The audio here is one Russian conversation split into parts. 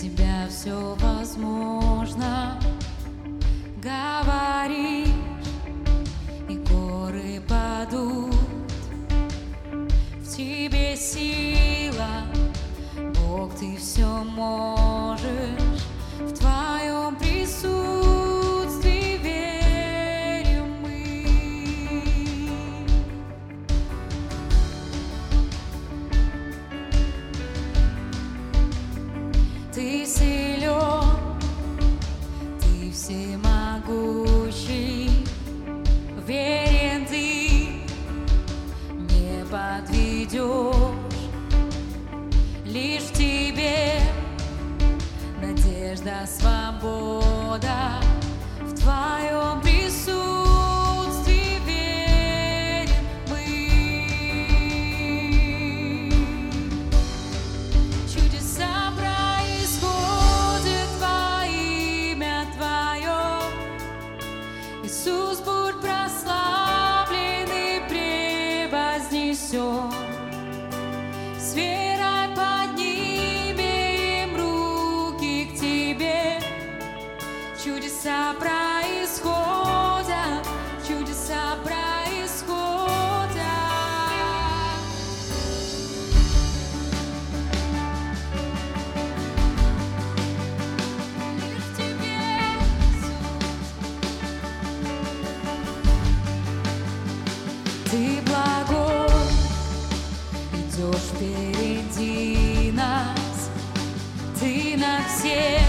тебя все возможно. Говоришь, и горы падут. В тебе сила, Бог, ты все можешь. В твоем Чудеса происходят, чудеса происходят. В Тебе. Ты благой, идешь впереди нас, ты на все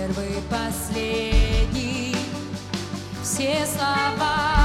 первый, последний, все слова,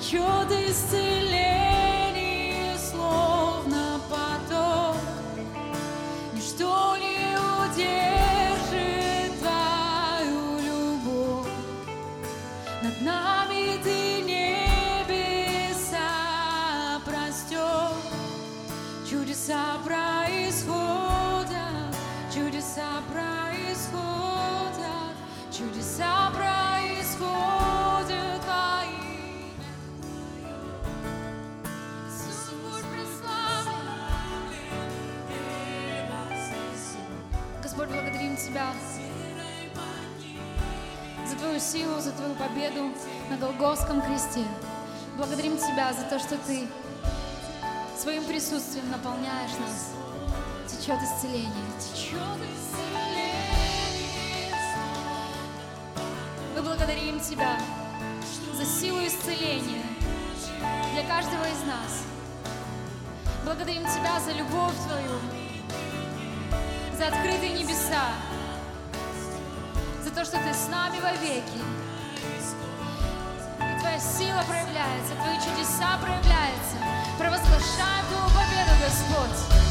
течет исцеление, Тебя за Твою силу, за Твою победу на Голгофском кресте. Благодарим Тебя за то, что Ты своим присутствием наполняешь нас. Течет исцеление, течет исцеление. Мы благодарим Тебя за силу исцеления для каждого из нас. Благодарим Тебя за любовь Твою, за открытые небеса, за то, что Ты с нами во веки. И Твоя сила проявляется, Твои чудеса проявляются. Провозглашаем Твою победу, Господь.